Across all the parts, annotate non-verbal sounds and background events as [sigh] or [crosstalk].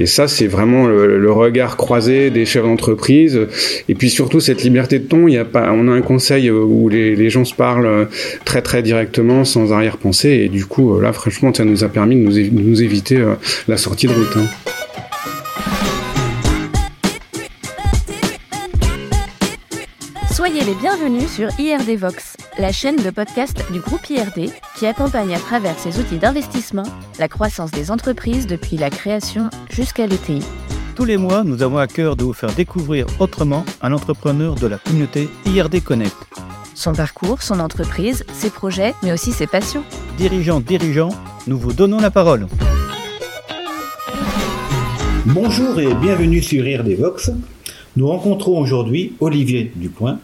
Et ça, c'est vraiment le, regard croisé des chefs d'entreprise. Et puis surtout cette liberté de ton. Y a on a un conseil où les, gens se parlent très très directement, sans arrière-pensée. Et du coup, là, franchement, ça nous a permis de nous, éviter la sortie de route. Hein. Soyez les bienvenus sur IRD Vox, la chaîne de podcast du groupe IRD qui accompagne à travers ses outils d'investissement la croissance des entreprises depuis la création jusqu'à l'ETI. Tous les mois, nous avons à cœur de vous faire découvrir autrement un entrepreneur de la communauté IRD Connect. Son parcours, son entreprise, ses projets, mais aussi ses passions. Dirigeants, dirigeants, nous vous donnons la parole. Bonjour et bienvenue sur IRD Vox. Nous rencontrons aujourd'hui Olivier Ducoin,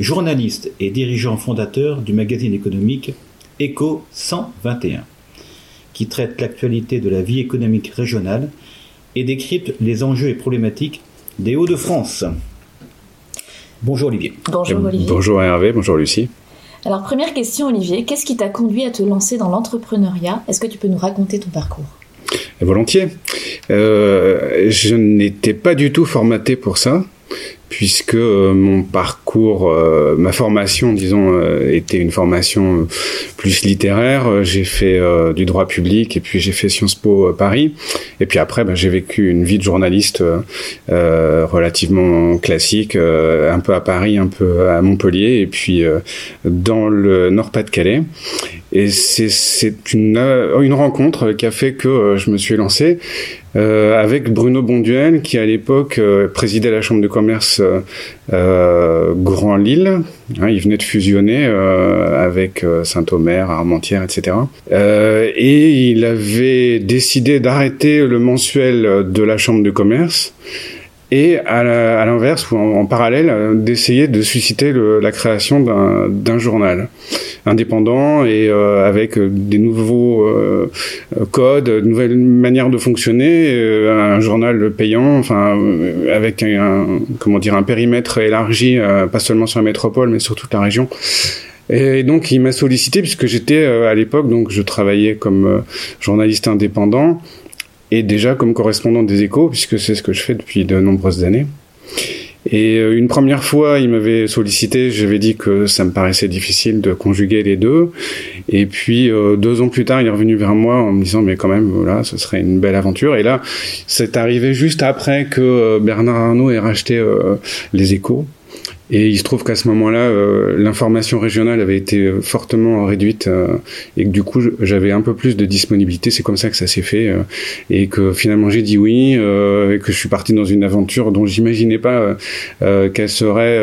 journaliste et dirigeant fondateur du magazine économique Eco 121, qui traite l'actualité de la vie économique régionale et décrypte les enjeux et problématiques des Hauts-de-France. Bonjour Olivier. Bonjour Olivier. Bonjour Hervé, bonjour Lucie. Alors première question Olivier, qu'est-ce qui t'a conduit à te lancer dans l'entrepreneuriat? Est-ce que tu peux nous raconter ton parcours? Volontiers. Euh, je n'étais pas du tout formaté pour ça puisque euh, mon parcours, euh, ma formation, disons, euh, était une formation plus littéraire. J'ai fait du droit public et puis j'ai fait Sciences Po Paris. Et puis après, ben, j'ai vécu une vie de journaliste relativement classique, un peu à Paris, un peu à Montpellier, et puis dans le Nord-Pas-de-Calais. Et c'est une, une rencontre qui a fait que je me suis lancé. Euh, avec Bruno Bonduel, qui à l'époque euh, présidait la chambre de commerce euh, Grand Lille. Hein, il venait de fusionner avec Saint-Omer, Armentières, etc. et il avait décidé d'arrêter le mensuel de la chambre de commerce et à l'inverse ou en, parallèle euh, d'essayer de susciter la création d'un journal indépendant et euh, avec euh, des nouveaux euh, codes, de nouvelles manières de fonctionner, un journal payant, enfin avec un, comment dire un périmètre élargi, pas seulement sur la métropole mais sur toute la région. Et donc il m'a sollicité puisque j'étais à l'époque donc je travaillais comme journaliste indépendant et déjà comme correspondant des échos, puisque c'est ce que je fais depuis de nombreuses années. Et euh, une première fois, il m'avait sollicité, j'avais dit que ça me paraissait difficile de conjuguer les deux. Et puis euh, deux ans plus tard, il est revenu vers moi en me disant mais quand même voilà, ce serait une belle aventure. Et là, c'est arrivé juste après que euh, Bernard Arnault ait racheté les Échos. Et il se trouve qu'à ce moment-là, euh, l'information régionale avait été euh, fortement réduite euh, et que du coup, j'avais un peu plus de disponibilité. C'est comme ça que ça s'est fait et que finalement j'ai dit oui et que je suis parti dans une aventure dont j'imaginais pas qu'elle serait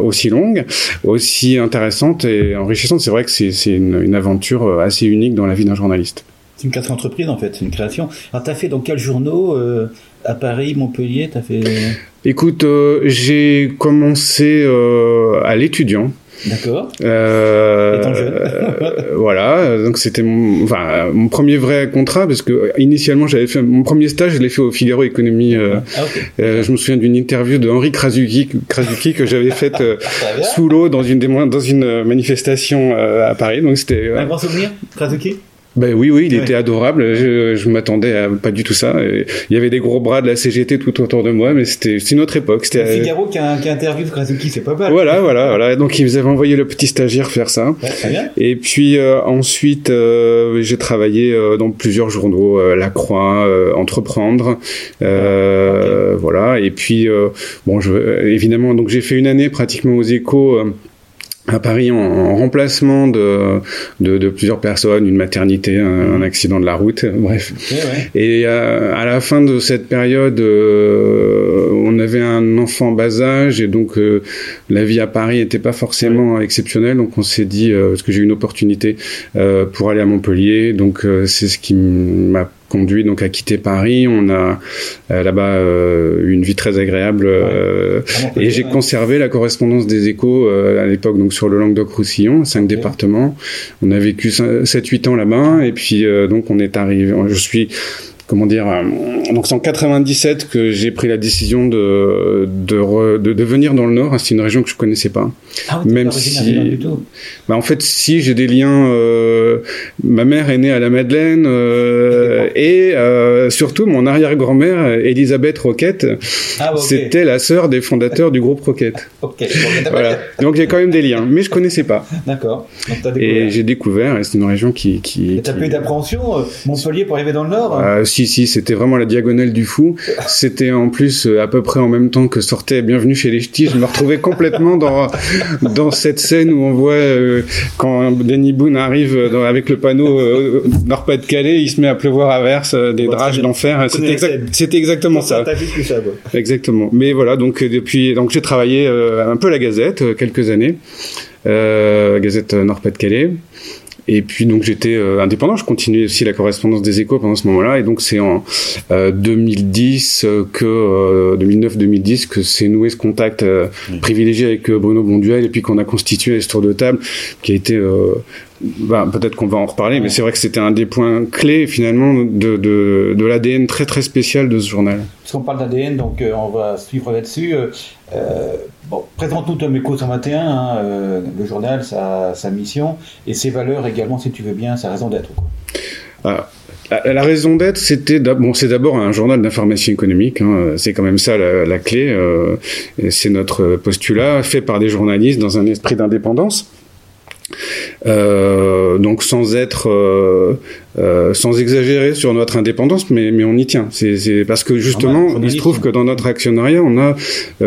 aussi longue, aussi intéressante et enrichissante. C'est vrai que c'est une, une aventure assez unique dans la vie d'un journaliste. C'est une création d'entreprise en fait, c'est une création. Alors t'as fait dans quels journaux à Paris, Montpellier, t'as fait Écoute, euh, j'ai commencé euh, à l'étudiant. D'accord. Euh, Étant jeune. Euh, [laughs] voilà, donc c'était mon, enfin, mon premier vrai contrat parce que initialement j'avais fait mon premier stage, je l'ai fait au Figaro Économie. Ah, je me souviens d'une interview de Henri Krasuki, Krasuki que j'avais faite [laughs] sous l'eau dans une dans une manifestation à Paris. Donc c'était un grand souvenir, Krasuki. Ben oui, oui, il était adorable. Je, je m'attendais à pas du tout ça. Il y avait des gros bras de la CGT tout autour de moi, mais c'était une autre époque. C'était Figaro qui a, qui a interviewé Krasuki, c'est pas mal. Voilà, voilà, voilà. Donc ils avaient envoyé le petit stagiaire faire ça. Ouais, très bien. Et puis euh, ensuite, euh, j'ai travaillé euh, dans plusieurs journaux, La Croix, Entreprendre, voilà. Et puis bon, je, évidemment, donc j'ai fait une année pratiquement aux Échos à Paris en, remplacement de, de, de, plusieurs personnes, une maternité, un, accident de la route, bref. Et euh, à la fin de cette période, euh, on avait un enfant bas âge et donc euh, la vie à Paris n'était pas forcément exceptionnelle. Donc on s'est dit, parce que j'ai eu une opportunité pour aller à Montpellier, donc c'est ce qui m'a conduit donc à quitter Paris. On a euh, là-bas euh, une vie très agréable euh, et j'ai conservé la correspondance des échos à l'époque donc sur le Languedoc-Roussillon, cinq départements. On a vécu 7-8 ans là-bas et puis donc on est arrivé. Je suis comment dire donc c'est en 97 que j'ai pris la décision de de, de, venir dans le Nord. C'est une région que je connaissais pas. Ah Même si. Bah en fait, si j'ai des liens. ma mère est née à la Madeleine et surtout mon arrière-grand-mère Elisabeth Roquette, ah, c'était la sœur des fondateurs du groupe Roquette. [laughs] Ok. voilà. Donc j'ai quand même des liens, mais je connaissais pas. D'accord. Et j'ai découvert. Et c'est une région qui. qui t'as eu d'appréhension, euh, Montpellier pour arriver dans le Nord euh, Si, si, c'était vraiment la diagonale du fou. C'était en plus euh, à peu près en même temps que sortait Bienvenue chez les Ch'tis. Je me retrouvais complètement dans dans cette scène où on voit quand Danny Boone arrive avec le panneau Nord-Pas-de-Calais, il se met à pleuvoir à verse, des drages d'enfer. C'était exactement ça. Exactement. Mais voilà, donc depuis, donc j'ai travaillé un peu la Gazette quelques années, Gazette Nord-Pas-de-Calais. Et puis donc j'étais euh, indépendant, je continuais aussi la correspondance des échos pendant ce moment-là. Et donc c'est en 2010 euh, que 2009-2010 euh, que s'est noué ce contact privilégié avec Bruno Bonduel et puis qu'on a constitué ce tour de table qui a été bah, peut-être qu'on va en reparler, mais c'est vrai que c'était un des points clés finalement de, de, de l'ADN très très spécial de ce journal. Parce qu'on parle d'ADN, donc on va suivre là-dessus. Euh, bon, présente-nous Tom Eco 121, hein, euh, le journal, sa, sa, mission, et ses valeurs également, si tu veux bien, sa raison d'être. Ah, la, raison d'être, c'était bon, c'est d'abord un journal d'information économique. Hein, c'est quand même ça la, la clé. Euh, c'est notre postulat fait par des journalistes dans un esprit d'indépendance. Euh, donc sans être, euh, euh, sans exagérer sur notre indépendance, mais, mais on y tient. C'est parce que justement, il se trouve que dans notre actionnariat, on a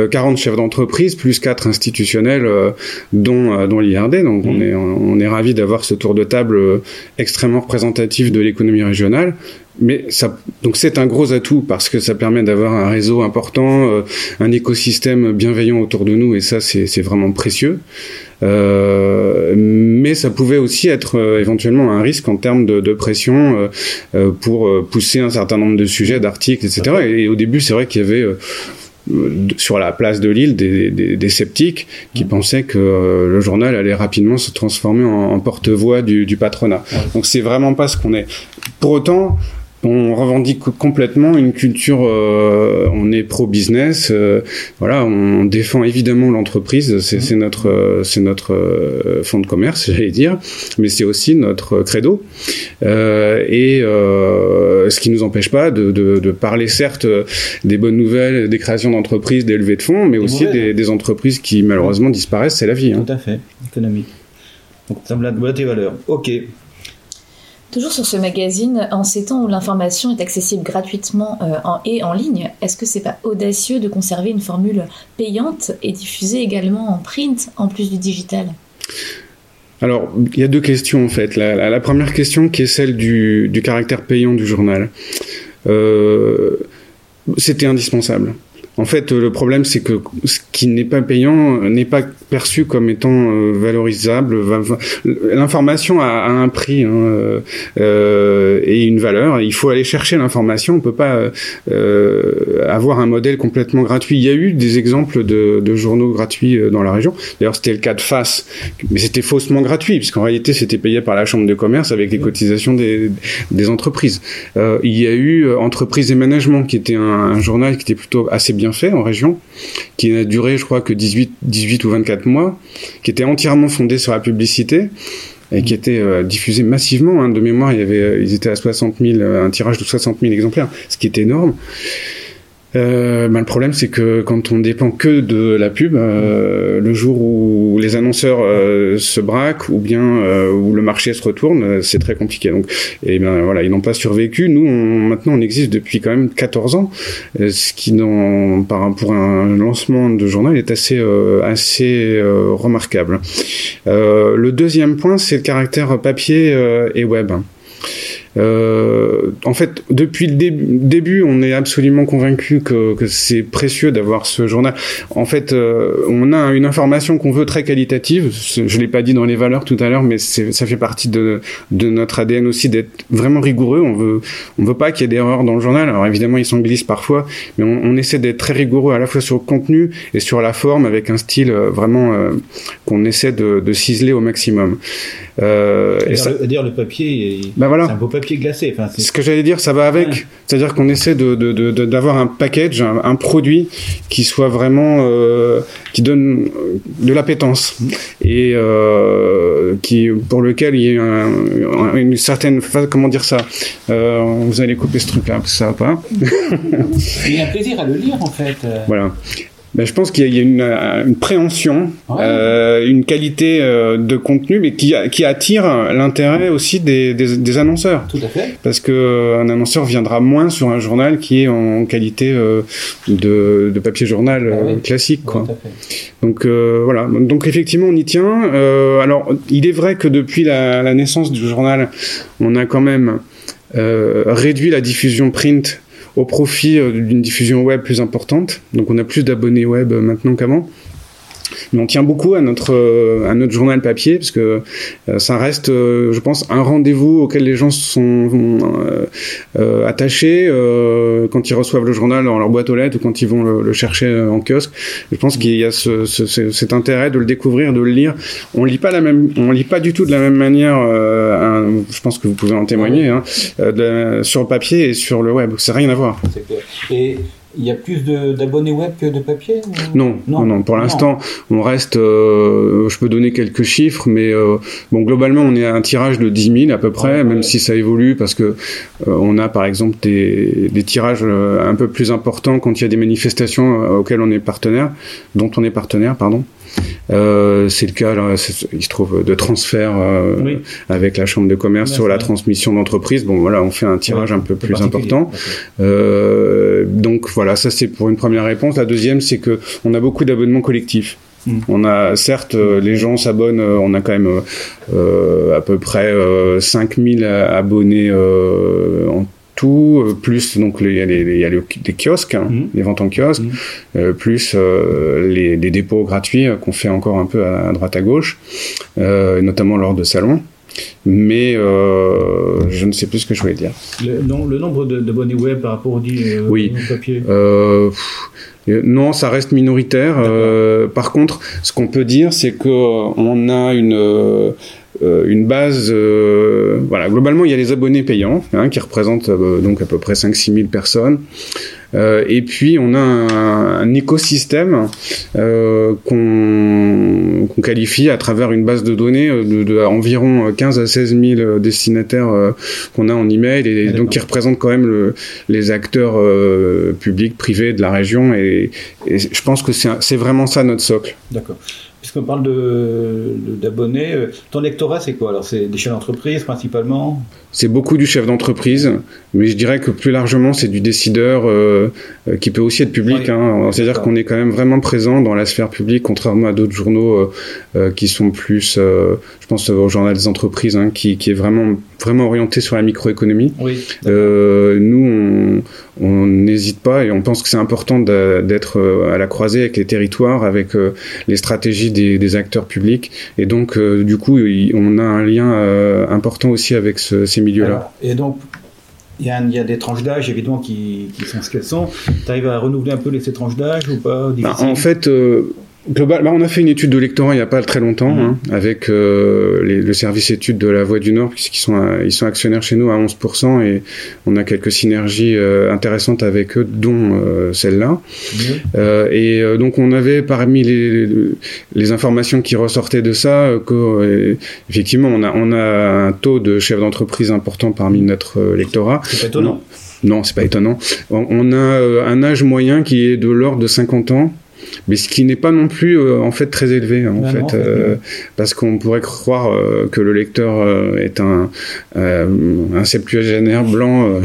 40 chefs d'entreprise plus 4 institutionnels, dont, dont l'IRD. Donc on mmh. est, on est ravi d'avoir ce tour de table extrêmement représentatif de l'économie régionale. Mais ça, donc c'est un gros atout parce que ça permet d'avoir un réseau important, un écosystème bienveillant autour de nous, et ça c'est vraiment précieux. Euh, mais ça pouvait aussi être euh, éventuellement un risque en termes de, de pression euh, pour pousser un certain nombre de sujets, d'articles, etc. Et, au début, c'est vrai qu'il y avait sur la place de Lille des, des, des sceptiques qui pensaient que le journal allait rapidement se transformer en, en porte-voix du, du, patronat. Donc c'est vraiment pas ce qu'on est. Pour autant, on revendique complètement une culture, euh, on est pro-business, euh, voilà, on défend évidemment l'entreprise, c'est mmh. notre, c'est notre euh, fonds de commerce, [laughs] j'allais dire, mais c'est aussi notre credo, et ce qui nous empêche pas de, de, de, parler certes des bonnes nouvelles, des créations d'entreprises, des levées de fonds, mais aussi des, des, entreprises qui malheureusement disparaissent, c'est la vie. Hein. Tout à fait, économique. Donc ça me l'a tes valeurs. Ok. Toujours sur ce magazine, en ces temps où l'information est accessible gratuitement euh, et en ligne, est-ce que c'est pas audacieux de conserver une formule payante et diffusée également en print en plus du digital? Alors, il y a deux questions en fait. La, première question qui est celle du, du caractère payant du journal. Euh, C'était indispensable. En fait, le problème, c'est que ce qui n'est pas payant n'est pas perçu comme étant euh, valorisable. L'information a, un prix hein, euh, et une valeur. Il faut aller chercher l'information. On peut pas euh, avoir un modèle complètement gratuit. Il y a eu des exemples de, de journaux gratuits dans la région. D'ailleurs, c'était le cas de FAS, mais c'était faussement gratuit, puisqu'en réalité, c'était payé par la Chambre de commerce avec les cotisations des, des entreprises. Euh, il y a eu Entreprise et Management, qui était un, un journal qui était plutôt assez bien fait en région, qui n'a duré, je crois, que 18, 18 ou 24 mois, qui était entièrement fondé sur la publicité et qui était euh, diffusé massivement. Hein. De mémoire, il y avait, euh, ils étaient à 60 000, un tirage de 60 000 exemplaires, ce qui est énorme. Euh, bah, le problème, c'est que quand on dépend que de la pub, euh, le jour où les annonceurs euh, se braquent ou bien euh, où le marché se retourne, c'est très compliqué. Donc, et ben voilà, ils n'ont pas survécu. Nous, on, maintenant, on existe depuis quand même 14 ans, ce qui, dans, par, pour un lancement de journal, est assez assez remarquable. le deuxième point, c'est le caractère papier et web. Euh, en fait, depuis le début, on est absolument convaincu que, c'est précieux d'avoir ce journal. En fait, euh, on a une information qu'on veut très qualitative. Je l'ai pas dit dans les valeurs tout à l'heure, mais ça fait partie de, notre ADN aussi d'être vraiment rigoureux. On veut, on veut pas qu'il y ait d'erreurs dans le journal. Alors évidemment, ils s'en glissent parfois, mais on, on essaie d'être très rigoureux à la fois sur le contenu et sur la forme, avec un style euh, vraiment euh, qu'on essaie de, de ciseler au maximum. Euh, et ça- le papier, est- Bah voilà. c'est un beau papier glacé. Enfin, c'est- Ce que j'allais dire, ça va avec. Ouais. C'est-à-dire qu'on essaie de, de, de- de- d'avoir un package, un, un produit qui soit vraiment, euh, qui donne de l'appétence et euh, qui, pour lequel il y a un- une certaine, comment dire ça euh, Vous allez couper ce truc-là, parce que ça va pas. [laughs] Il y a un plaisir à le lire, en fait. Voilà. Ben, je pense qu'il y a- une, euh, une préhension, Ouais. euh, une qualité euh, de contenu, mais qui, qui attire l'intérêt aussi des, des, des annonceurs. Tout à fait. Parce que euh, un annonceur viendra moins sur un journal qui est en qualité de, de papier journal Ah classique. Quoi. Tout à fait. Donc euh, voilà. Donc effectivement, on y tient. Euh, alors, il est vrai que depuis la, la naissance du journal, on a quand même réduit la diffusion print au profit euh, d'une diffusion web plus importante. Donc on a plus d'abonnés web euh, maintenant qu'avant. Mais on tient beaucoup à notre euh, à notre journal papier parce que euh, ça reste, euh, je pense, un rendez-vous auquel les gens sont attachés quand ils reçoivent le journal dans leur boîte aux lettres ou quand ils vont le, chercher en kiosque. Je pense qu'il y a ce, ce- ce- cet intérêt de le découvrir, de le lire. On lit pas la même, on lit pas du tout de la même manière. je pense que vous pouvez en témoigner hein, sur le papier et sur le web. C'est rien à voir. Il y a plus de- d'abonnés web que de papier ou- Non, non, non. Pour l'instant, on reste. euh, je peux donner quelques chiffres, mais euh, bon, globalement, on est à un tirage de 10 000 à peu près, Ouais, même ouais. si ça évolue parce que euh, on a, par exemple, des, des tirages euh, un peu plus importants quand il y a des manifestations euh, auxquelles on est partenaire, dont on est partenaire, pardon. Euh, c'est le cas, là, il se trouve, de transfert euh, Oui. avec la chambre de commerce Ouais, sur la transmission d'entreprise. Bon, voilà, on fait un tirage Ouais, un peu plus important. Euh, donc voilà, ça c'est pour une première réponse. La deuxième, c'est que on a beaucoup d'abonnements collectifs. Mm. On a certes euh, les gens s'abonnent, euh, on a quand même euh, à peu près euh, 5000 abonnés en tout, plus donc il y a les, kiosques, hein, Mhm. les ventes en kiosque, euh, plus les, les dépôts gratuits qu'on fait encore un peu à, à droite à gauche, notamment lors de salons. Mais euh, je ne sais plus ce que je voulais dire. Le, non, le nombre de- d'abonnés web par rapport au dit euh, Oui. papier. Euh, pff, euh, non, ça reste minoritaire. Par contre, ce qu'on peut dire, c'est que euh, on a une une base. voilà, globalement, il y a les abonnés payants, hein, qui représentent donc à peu près 5-6 000 personnes. Euh, et puis, on a un, un écosystème euh, qu'on qualifie à travers une base de données euh, de, de environ 15 à 16 000 destinataires euh, qu'on a en email et Ah, donc qui représentent quand même le, les acteurs publics, privés de la région. Et, et je pense que c'est vraiment ça notre socle. D'accord. Puisqu'on parle de- de- d'abonnés, ton lectorat, c'est quoi? Alors, c'est des chefs d'entreprise principalement? C'est beaucoup du chef d'entreprise, mais je dirais que plus largement, c'est du décideur euh, euh, qui peut aussi être public. Oui. hein. C'est-à-dire qu'on est quand même vraiment présent dans la sphère publique, contrairement à d'autres journaux euh, qui sont plus, euh, je pense au journal des entreprises, hein, qui, qui est vraiment vraiment orienté sur la microéconomie. Oui. Nous, on n'hésite pas et on pense que c'est important d'être à la croisée avec les territoires, avec les stratégies des, des acteurs publics. Et donc, du coup, on a un lien important aussi avec ce- ces milieux-là. Alors, et donc, il y, a y des tranches d'âge, évidemment, qui, qui sont ce qu'elles sont. Tu arrives à renouveler un peu les, ces tranches d'âge ou pas Bah, en fait, euh, global, bah, on a fait une étude de lectorat il n'y a pas très longtemps, Mhm. hein, avec euh, les- le service études de la Voix du Nord, puisqu'ils sont, à- ils sont actionnaires chez nous à 11%, et on a quelques synergies euh, intéressantes avec eux, dont euh, celle-là. Oui. Euh, et euh, donc on avait parmi les, les informations qui ressortaient de ça euh, que euh, effectivement on a on a un taux de chefs d'entreprise important parmi notre euh, lectorat. C'est étonnant. Non, c'est pas étonnant. On, on a euh, un âge moyen qui est de l'ordre de 50 ans. Mais ce qui n'est pas non plus euh, en fait très élevé en Ah fait non, en fait, euh, parce qu'on pourrait croire euh, que le lecteur est un un septuagénaire blanc [laughs]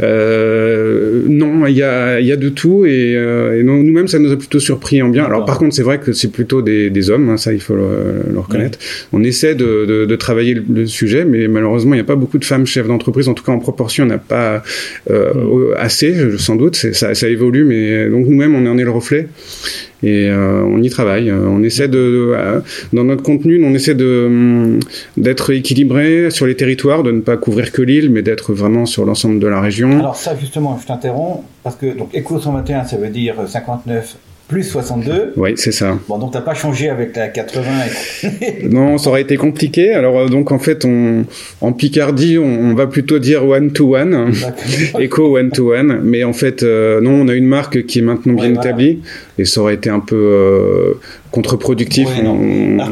non il y a il y a de tout et, nous-mêmes ça nous a plutôt surpris en bien. Alors par contre c'est vrai que c'est plutôt des, des hommes hein, ça il faut le, le reconnaître. On essaie de, de, de travailler le, le sujet mais malheureusement il n'y a pas beaucoup de femmes chefs d'entreprise. En tout cas en proportion on n'a pas Mm. assez sans doute. Ça évolue mais donc nous-mêmes on en est le reflet et euh, on y travaille. Euh, On essaie de, euh, dans notre contenu, on essaie de hum, d'être équilibré sur les territoires, de ne pas couvrir que l'île, mais d'être vraiment sur l'ensemble de la région. Alors ça, justement, je t'interromps, parce que donc Echo 121, ça veut dire 59 plus 62. Oui, c'est ça. Bon, donc t'as pas changé avec la 80. non, ça aurait été compliqué. Alors euh, donc en fait, on, en Picardie, on, va plutôt dire one to one, éco [laughs] one to one. Mais en fait, euh, non, on a une marque qui est maintenant bien établie et ça aurait été un peu euh, contre-productif. Alors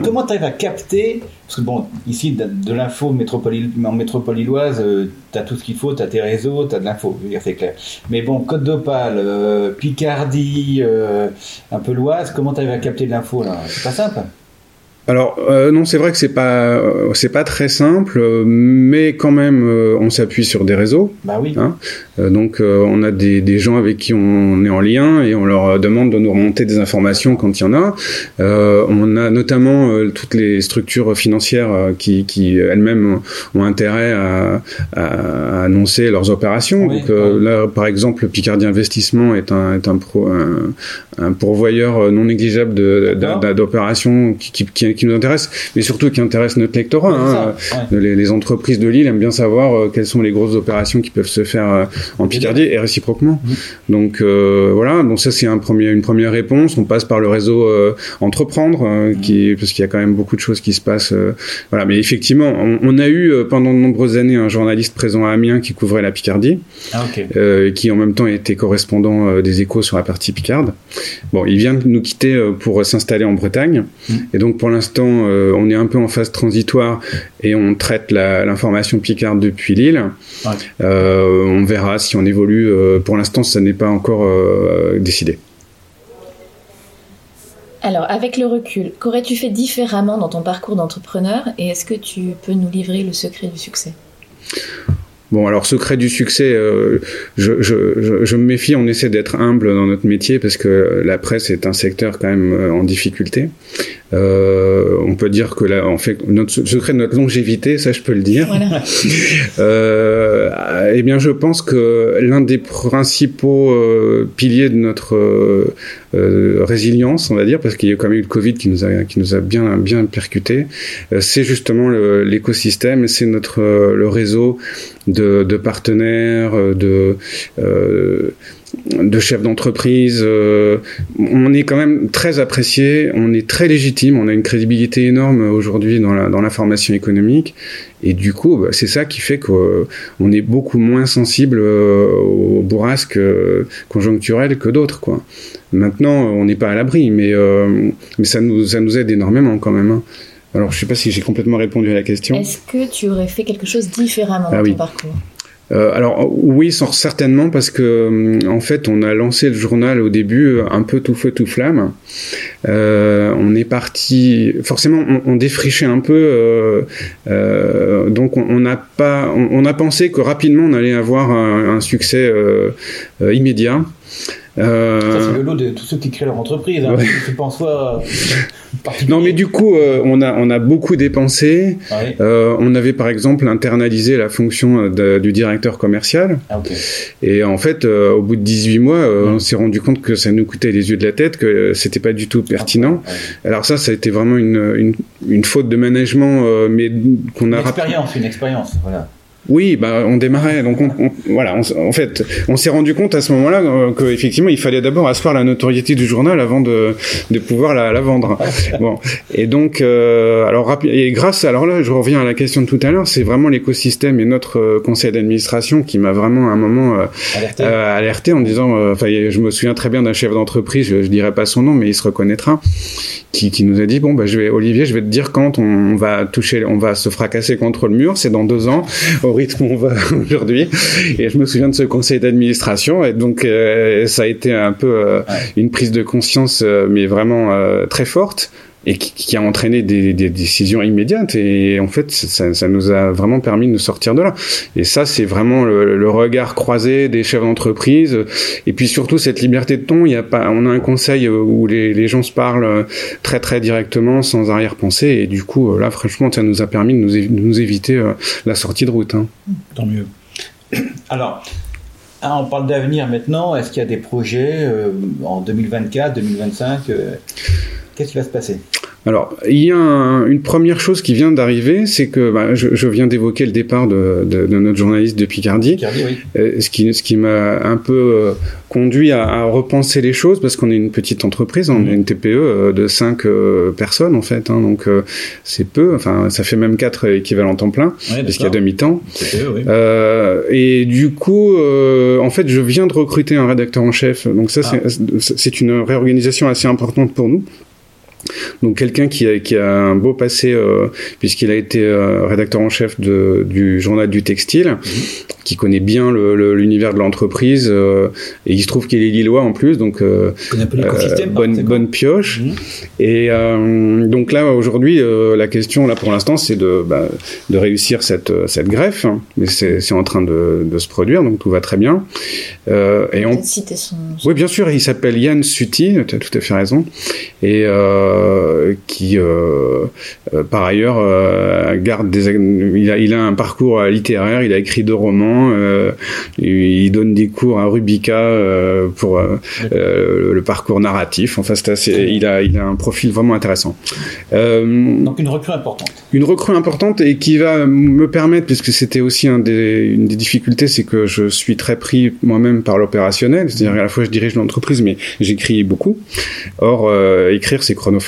comment tu arrives à capter Parce que bon, ici, de, l'info métropole, en métropole illoise, euh, tu as tout ce qu'il faut, tu as tes réseaux, tu as de l'info, c'est clair. Mais bon, Côte d'Opale, euh, Picardie, un peu l'Oise, comment tu arrives à capter de l'info là? C'est pas simple alors euh, non, c'est vrai que c'est pas euh, c'est pas très simple, mais quand même euh, on s'appuie sur des réseaux. Bah oui. Hein donc on a des, des gens avec qui on est en lien et on leur demande de nous remonter des informations quand il y en a. on a notamment toutes les structures financières qui, qui elles-mêmes ont intérêt à, à, annoncer leurs opérations. donc là, par exemple, Picardie Investissement est un est un, pro, un, pourvoyeur non négligeable d'opérations qui, qui, qui qui nous intéresse, mais surtout qui intéresse notre lectorat. Hein. Les, entreprises de Lille aiment bien savoir euh, quelles sont les grosses opérations qui peuvent se faire euh, en Picardie et réciproquement. Mmh. Donc euh, voilà, donc ça c'est un premier, une première réponse. On passe par le réseau Entreprendre, mmh. qui, parce qu'il y a quand même beaucoup de choses qui se passent. voilà, mais effectivement, on, a eu pendant de nombreuses années un journaliste présent à Amiens qui couvrait la Picardie, ah, qui en même temps était correspondant des Échos sur la partie Picarde. Bon, il vient de nous quitter pour s'installer en Bretagne, mmh. et donc pour l'instant l'instant, euh, on est un peu en phase transitoire et on traite l'information Picard depuis Lille. Euh, on verra si on évolue. Euh, pour l'instant, ça n'est pas encore décidé. Alors, avec le recul, qu'aurais-tu fait différemment dans ton parcours d'entrepreneur et est-ce que tu peux nous livrer le secret du succès? Bon, alors secret du succès, euh, je, je, je, me méfie, on essaie d'être humble dans notre métier parce que la presse est un secteur quand même euh, en difficulté. Euh, on peut dire que là, en fait, notre secret de notre longévité, ça je peux le dire. Voilà. [laughs] euh, eh bien, je pense que l'un des principaux piliers de notre résilience, on va dire, parce qu'il y a quand même eu le Covid qui nous a bien bien percuté, c'est justement l'écosystème, c'est notre le réseau de partenaires, de de chefs d'entreprise. Euh, on est quand même très apprécié, on est très légitime, on a une crédibilité énorme aujourd'hui dans l'information dans économique. Et du coup, bah, c'est ça qui fait qu'on est beaucoup moins sensible euh, aux bourrasques euh, conjoncturelles que d'autres. quoi. Maintenant, on n'est pas à l'abri, mais, mais ça, nous, ça nous aide énormément quand même. Hein. Alors, je ne sais pas si j'ai complètement répondu à la question. Est-ce que tu aurais fait quelque chose différemment ah dans ton parcours? Euh, alors oui, certainement parce que euh, en fait, on a lancé le journal au début euh, un peu tout feu tout flamme. on est parti, forcément, on, défrichait un peu, donc on n'a pas, on, a pensé que rapidement on allait avoir un succès immédiat. Euh... c'est le lot de tous ceux qui créent leur entreprise. Hein. Ouais. penses pas non, mais du coup, euh, on a on a beaucoup dépensé. Euh, on avait par exemple internalisé la fonction du directeur commercial. Ah, okay. Et en fait, euh, au bout de 18 mois, euh, on s'est rendu compte que ça nous coûtait les yeux de la tête, que c'était pas du tout pertinent. Ah, Alors ça, ça a été vraiment une une, une faute de management, mais qu'on a. Une expérience, une expérience, voilà. Oui, bah on démarrait. Donc on, voilà, en fait, on s'est rendu compte à ce moment-là euh, qu'effectivement il fallait d'abord asseoir la notoriété du journal avant de, de pouvoir la, la vendre. [laughs] bon, et donc euh, alors et grâce alors là, je reviens à la question de tout à l'heure, c'est vraiment l'écosystème et notre euh, conseil d'administration qui m'a vraiment à un moment euh, alerté. alerté. en disant, enfin, je me souviens très bien d'un chef d'entreprise, je, je dirais pas son nom, mais il se reconnaîtra, qui, qui nous a dit bon bah je vais Olivier, je vais te dire quand on va toucher, on va se fracasser contre le mur, c'est dans deux ans rythme où on va [laughs] aujourd'hui. Et je me souviens de ce conseil d'administration. Et donc, euh, ça a été un peu euh, une prise de conscience, euh, mais vraiment très forte et qui, a entraîné des, décisions immédiates. Et en fait, ça, nous a vraiment permis de nous sortir de là. Et ça, c'est vraiment le, regard croisé des chefs d'entreprise. Et puis surtout cette liberté de ton. Il y a pas, on a un conseil où les, gens se parlent très très directement, sans arrière-pensée. Et du coup, là, franchement, ça nous a permis de nous, éviter euh, la sortie de route. Hein. Tant mieux. Alors. Ah, on parle d'avenir maintenant. Est-ce qu'il y a des projets euh, en 2024, 2025 Qu'est-ce qui va se passer? Alors, il y a une première chose qui vient d'arriver, c'est que bah, je, viens d'évoquer le départ de, notre journaliste de Picardie, euh, ce qui, ce qui m'a un peu euh, conduit à, repenser les choses, parce qu'on est une petite entreprise, on est une TPE euh, de 5 personnes en fait, hein, donc c'est peu, enfin ça fait même 4 équivalents temps plein, parce qu'il y a demi-temps. E, et du coup, en fait, je viens de recruter un rédacteur en chef, donc ça ah. c'est une réorganisation assez importante pour nous. Donc quelqu'un qui a, qui a un beau passé euh, puisqu'il a été euh, rédacteur en chef de, du journal du textile, mhm. qui connaît bien l'univers le, de l'entreprise euh, et il se trouve qu'il est lillois en plus, donc bonne, bonne pioche. Mhm. Et donc là aujourd'hui la question là pour l'instant c'est de, bah, de réussir cette, cette greffe, hein. mais c'est en train de, de, se produire donc tout va très bien. et on... citer son... Oui bien sûr il s'appelle Yann Suti, tu as tout à fait raison. Et euh, qui, euh, euh, par ailleurs, garde des. Il a, il a un parcours littéraire. Il a écrit deux romans. il donne des cours à Rubica pour le parcours narratif. Enfin, c'est assez. Il a, il a un profil vraiment intéressant. Donc une recrue importante. Une recrue importante et qui va me permettre, puisque c'était aussi un des, une des difficultés, c'est que je suis très pris moi-même par l'opérationnel. C'est-à-dire à la fois je dirige l'entreprise, mais j'écris beaucoup. Or, écrire c'est chronophage.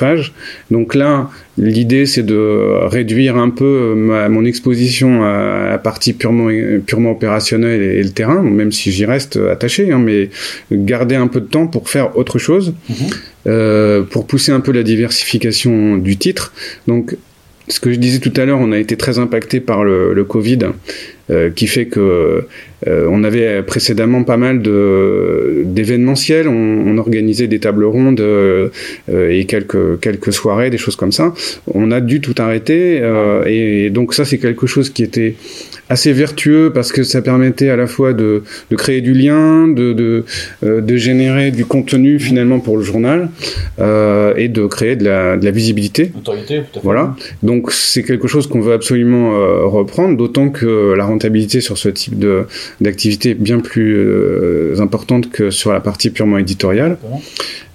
Donc là, l'idée c'est de réduire un peu mon exposition à la partie purement, purement opérationnelle et, le terrain, même si j'y reste attaché, hein, mais garder un peu de temps pour faire autre chose, mhm. euh, pour pousser un peu la diversification du titre. Donc ce que je disais tout à l'heure, on a été très impacté par le, le Covid, euh, qui fait que euh, on avait précédemment pas mal de d'événementiels. On, on, organisait des tables rondes euh, et quelques quelques soirées, des choses comme ça. On a dû tout arrêter et, et donc ça c'est quelque chose qui était assez vertueux parce que ça permettait à la fois de, de créer du lien, de, de, euh, de, générer du contenu finalement pour le journal euh, et de créer de la, de la visibilité. Autorité, tout à fait. Voilà. Donc c'est quelque chose qu'on veut absolument euh, reprendre, d'autant que la rentabilité sur ce type de d'activité est bien plus euh, importante que sur la partie purement éditoriale.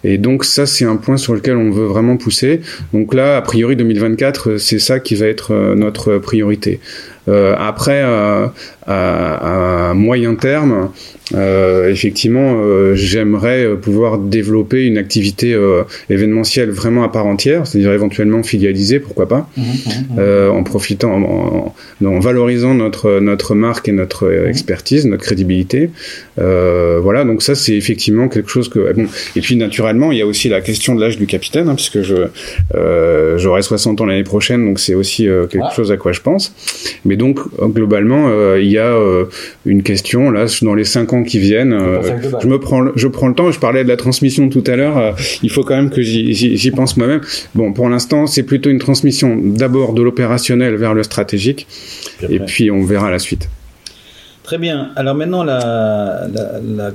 Et donc ça, c'est un point sur lequel on veut vraiment pousser. Donc là, a priori 2024, c'est ça qui va être notre priorité. Euh, après, euh, à, moyen terme, euh, effectivement, euh, j'aimerais pouvoir développer une activité euh, événementielle vraiment à part entière, c'est-à-dire éventuellement filialisée, pourquoi pas, mmh, mmh, mmh. en profitant, en, en, valorisant notre notre marque et notre expertise, notre crédibilité. voilà, donc ça c'est effectivement quelque chose que bon. Et puis naturellement, il y a aussi la question de l'âge du capitaine, hein, puisque je j'aurai 60 ans l'année prochaine, donc c'est aussi quelque ah. chose à quoi je pense. Mais donc globalement, il y a euh, une question là dans les cinq ans qui viennent. Euh, je me prends, je prends le temps. Je parlais de la transmission tout à l'heure. Euh, il faut quand même que j'y pense moi-même. Bon, pour l'instant, c'est plutôt une transmission d'abord de l'opérationnel vers le stratégique, et puis on verra la suite. Très bien. Alors maintenant, la,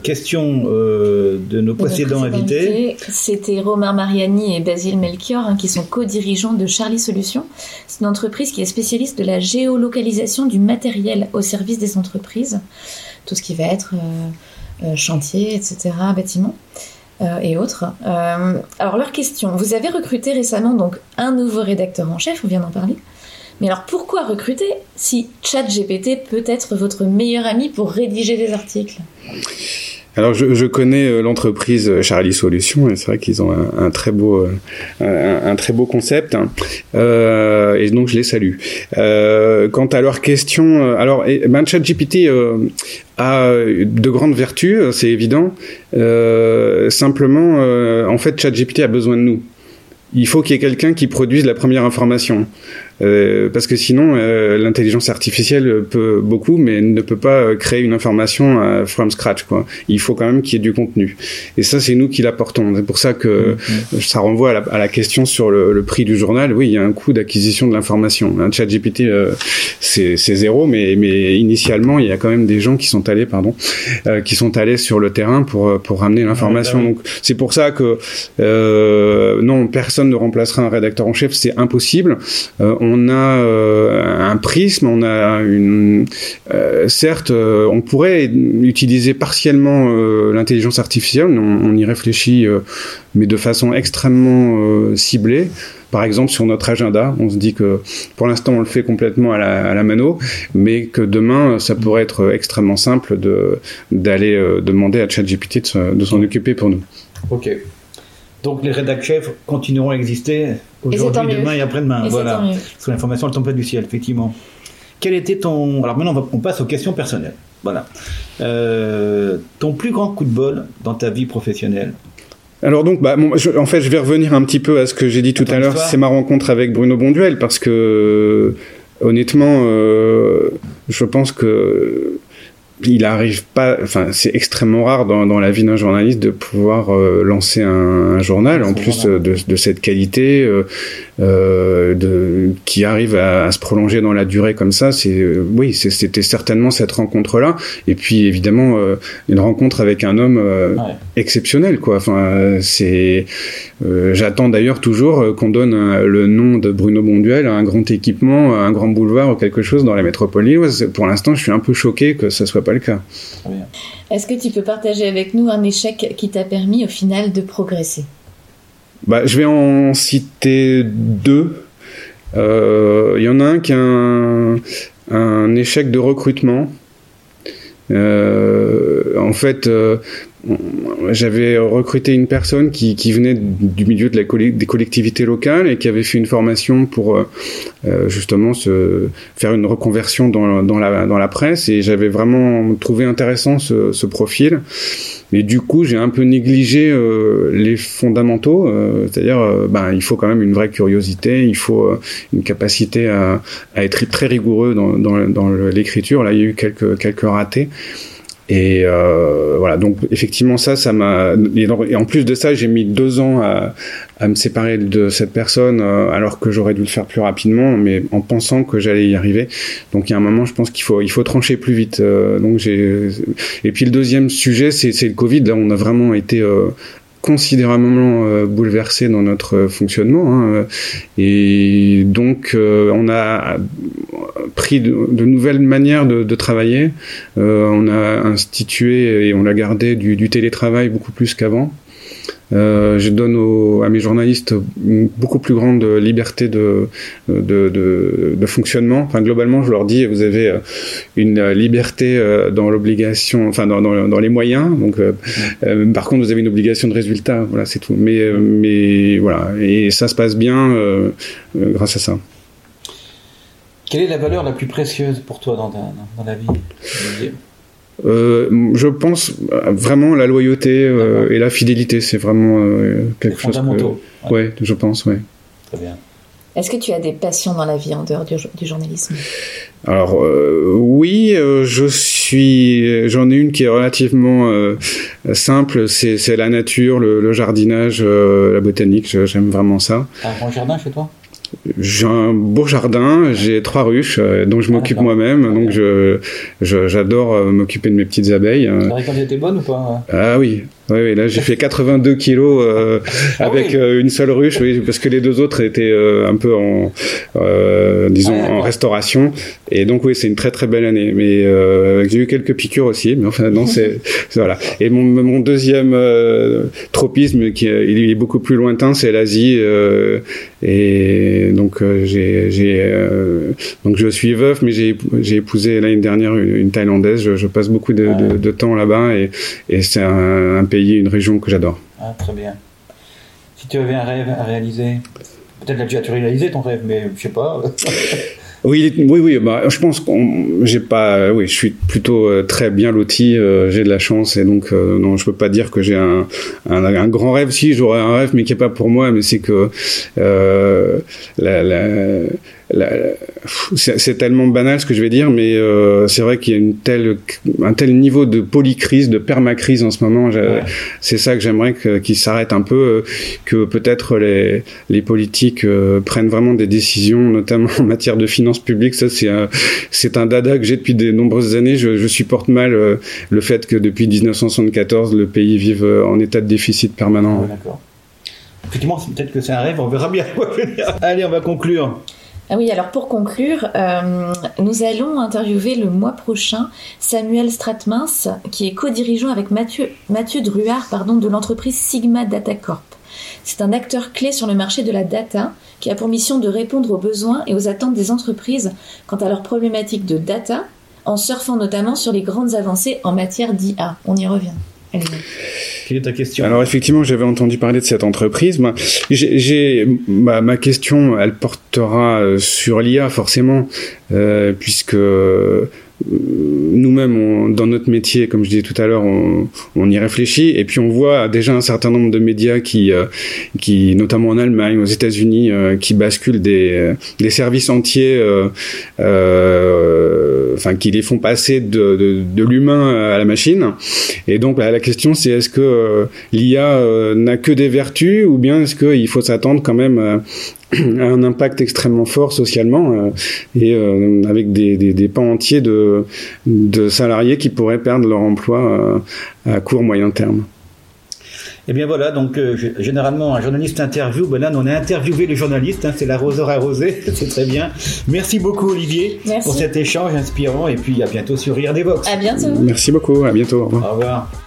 question euh, de nos précédents invités. C'était Romain Mariani et Basile Melchior, hein, qui sont co-dirigeants de Charlie Solutions. C'est une entreprise qui est spécialiste de la géolocalisation du matériel au service des entreprises. Tout ce qui va être euh, euh, chantier, etc., bâtiment. et autres. alors leur question, vous avez recruté récemment donc un nouveau rédacteur en chef, on vient d'en parler. Mais alors pourquoi recruter si ChatGPT peut être votre meilleur ami pour rédiger des articles? Alors je, connais euh, l'entreprise Charlie Solutions et c'est vrai qu'ils ont un, très beau euh, un, très beau concept hein. euh, et donc je les salue. Euh, quant à leur question, alors ben ChatGPT a de grandes vertus, c'est évident. simplement, en fait, ChatGPT a besoin de nous. Il faut qu'il y ait quelqu'un qui produise la première information. Euh, parce que sinon, euh, l'intelligence artificielle peut beaucoup, mais ne peut pas créer une information euh, from scratch. Quoi. Il faut quand même qu'il y ait du contenu. Et ça, c'est nous qui l'apportons. C'est pour ça que mm-hmm. ça renvoie à la, à la question sur le, le, prix du journal. Oui, il y a un coût d'acquisition de l'information. Un chat GPT, c'est zéro, mais, mais initialement, il y a quand même des gens qui sont allés, pardon, qui sont allés sur le terrain pour pour ramener l'information. Donc, c'est pour ça que non, personne ne remplacera un rédacteur en chef. C'est impossible on a euh, un prisme, on a une. Euh, certes, euh, on pourrait utiliser partiellement l'intelligence artificielle, on, y réfléchit, mais de façon extrêmement ciblée. par exemple sur notre agenda. On se dit que pour l'instant on le fait complètement à la, mano, mais que demain ça pourrait être extrêmement simple de d'aller demander à ChatGPT de, se- de s'en occuper pour nous. Ok. Donc les rédac chefs continueront à exister aujourd'hui, mieux. demain et après-demain. Voilà. que l'information, elle tombe pas du ciel, effectivement. Quel était ton... Alors maintenant, on, va... on passe aux questions personnelles. Voilà. Euh, ton plus grand coup de bol dans ta vie professionnelle? Alors donc, bah, bon, je- en fait, je vais revenir un petit peu à ce que j'ai dit tout à l'heure. C'est ma rencontre avec Bruno Bonduel parce que honnêtement, euh, je pense que il arrive pas. Enfin, c'est extrêmement rare dans, dans la vie d'un journaliste de pouvoir euh, lancer un, un journal en plus euh, de, de cette qualité, euh, de, qui arrive à, à se prolonger dans la durée comme ça. C'est euh, oui, c'était certainement cette rencontre-là. Et puis évidemment euh, une rencontre avec un homme euh, Ouais. exceptionnel quoi enfin c'est euh, j'attends d'ailleurs toujours qu'on donne le nom de Bruno Bonduel à un grand équipement à un grand boulevard ou quelque chose dans la métropole lilloise pour l'instant je suis un peu choqué que ça soit pas le cas. Est-ce que tu peux partager avec nous un échec qui t'a permis au final de progresser? Bah je vais en citer deux. Euh, il y en a un qui un, un échec de recrutement. Euh, en fait, euh, j'avais recruté une personne qui, qui venait du milieu de la des collectivités locales et qui avait fait une formation pour euh, euh, justement se faire une reconversion dans, dans, la, dans la presse et j'avais vraiment trouvé intéressant ce, ce profil. Mais du coup, j'ai un peu négligé euh, les fondamentaux, euh, c'est-à-dire, euh, ben, il faut quand même une vraie curiosité, il faut euh, une capacité à, à être très rigoureux dans, dans, dans l'écriture. Là, il y a eu quelques, quelques ratés. Et euh, voilà, donc effectivement ça, ça m'a. Et en- plus de ça, j'ai mis deux ans à, à me séparer de cette personne, euh, alors que j'aurais dû le faire plus rapidement, mais en pensant que j'allais y arriver. Donc il y a un moment, je pense qu'il faut il faut trancher plus vite. Euh, donc j'ai. Et puis le deuxième sujet, c'est c'est le Covid. Là, on a vraiment été euh, considérablement euh, bouleversé dans notre fonctionnement. hein. Et donc, euh, on a pris de, nouvelles manières de, travailler. Euh, on a institué et on a gardé du télétravail beaucoup plus qu'avant. Euh, je donne à mes journalistes une beaucoup plus grande liberté de, de, fonctionnement. Enfin, globalement, je leur dis, vous avez euh, une liberté euh, dans l'obligation, enfin dans, dans, les moyens. Donc, par contre, vous avez une obligation de résultat. Voilà, c'est tout. Mais, mais voilà, et ça se passe bien grâce à ça. Quelle est la valeur la plus précieuse pour toi dans, ta- dans la vie Euh, je pense vraiment la loyauté euh, et la fidélité, c'est vraiment euh, quelque chose. que- fondamentaux. Ouais, Ouais, je pense, ouais. Très bien. Est-ce que tu as des passions dans la vie en dehors du, du journalisme? Alors euh, oui, euh, je suis, j'en ai une qui est relativement euh, simple, c'est la nature, le, le jardinage, euh, la botanique. J'aime vraiment ça. T'as un grand jardin chez toi? J'ai un beau jardin, j'ai trois ruches euh, dont je m'occupe moi-même, donc je j'adore euh, m'occuper de mes petites abeilles. euh. La récolte était bonne ou pas? Ah oui, oui, oui, là j'ai fait 82 kilos euh, Ah avec oui. euh, une seule ruche, oui, parce que les deux autres étaient euh, un peu en, euh, disons, Ah, en restauration. Et donc oui, c'est une très très belle année. Mais euh, j'ai eu quelques piqûres aussi, mais enfin non, c'est [laughs] voilà. Et mon, mon deuxième euh, tropisme, qui est, il est beaucoup plus lointain, c'est l'Asie. euh, et donc j'ai j'ai euh, donc je suis veuf, mais j'ai j'ai épousé l'année dernière une, une thaïlandaise. Je, je passe beaucoup de, de, de temps là-bas et, et c'est un, un pays, une région que j'adore. Ah, très bien. Si tu avais un rêve à réaliser, peut-être là tu as réalisé ton rêve, mais je sais pas. [laughs] Oui, oui, oui. Bah, je pense qu'on, j'ai pas, oui, je suis plutôt euh, très bien loti. euh, j'ai de la chance et donc euh, non, je peux pas dire que j'ai un, un, un grand rêve. Si j'aurais un rêve, mais qui est pas pour moi, mais c'est que euh, la, la, c'est tellement banal ce que je vais dire, mais euh, c'est vrai qu'il y a une telle, un tel niveau de polycrise, de permacrise en ce moment. Ouais. C'est ça que j'aimerais qu'il s'arrête un peu, euh, que peut-être les, les politiques euh, prennent vraiment des décisions, notamment [laughs] en matière de finances publiques. Ça, c'est un, c'est un dada que j'ai depuis de nombreuses années. Je, je supporte mal euh, le fait que depuis 1974, le pays vive en état de déficit permanent. Ouais, D'accord. Effectivement, peut-être que c'est un rêve, on verra bien. [laughs] Allez, on va conclure. Ah oui, alors pour conclure, euh, nous allons interviewer le mois prochain Samuel Stratmans, qui est co-dirigeant avec Mathieu, Mathieu Druard pardon, de l'entreprise Sigma Data Corp. C'est un acteur clé sur le marché de la data qui a pour mission de répondre aux besoins et aux attentes des entreprises quant à leurs problématiques de data, en surfant notamment sur les grandes avancées en matière d'IA. On y revient. Quelle est ta question? Alors effectivement, j'avais entendu parler de cette entreprise. J'ai, ma question, elle portera euh, sur l'IA forcément, euh, puisque nous-mêmes, dans notre métier, comme je disais tout à l'heure, on, on, y réfléchit. Et puis on voit déjà un certain nombre de médias qui, euh, qui notamment en Allemagne, aux États-Unis, euh, qui basculent des, euh, des services entiers, enfin qui les font passer de, de, de l'humain à la machine. Et donc la question, c'est est-ce que l'IA n'a que des vertus ou bien est-ce qu'il faut s'attendre quand même un impact extrêmement fort socialement euh, et euh, avec des, des, des, pans entiers de, de salariés qui pourraient perdre leur emploi euh, à court moyen terme. Et eh bien voilà, donc généralement un journaliste interview, ben là on a interviewé le journaliste, hein, c'est l'arroseur arrosé, [laughs] c'est très bien. Merci beaucoup Olivier pour cet échange inspirant et puis à bientôt sur Rire des Vox. À bientôt. Merci beaucoup, à bientôt. Au revoir. Au revoir.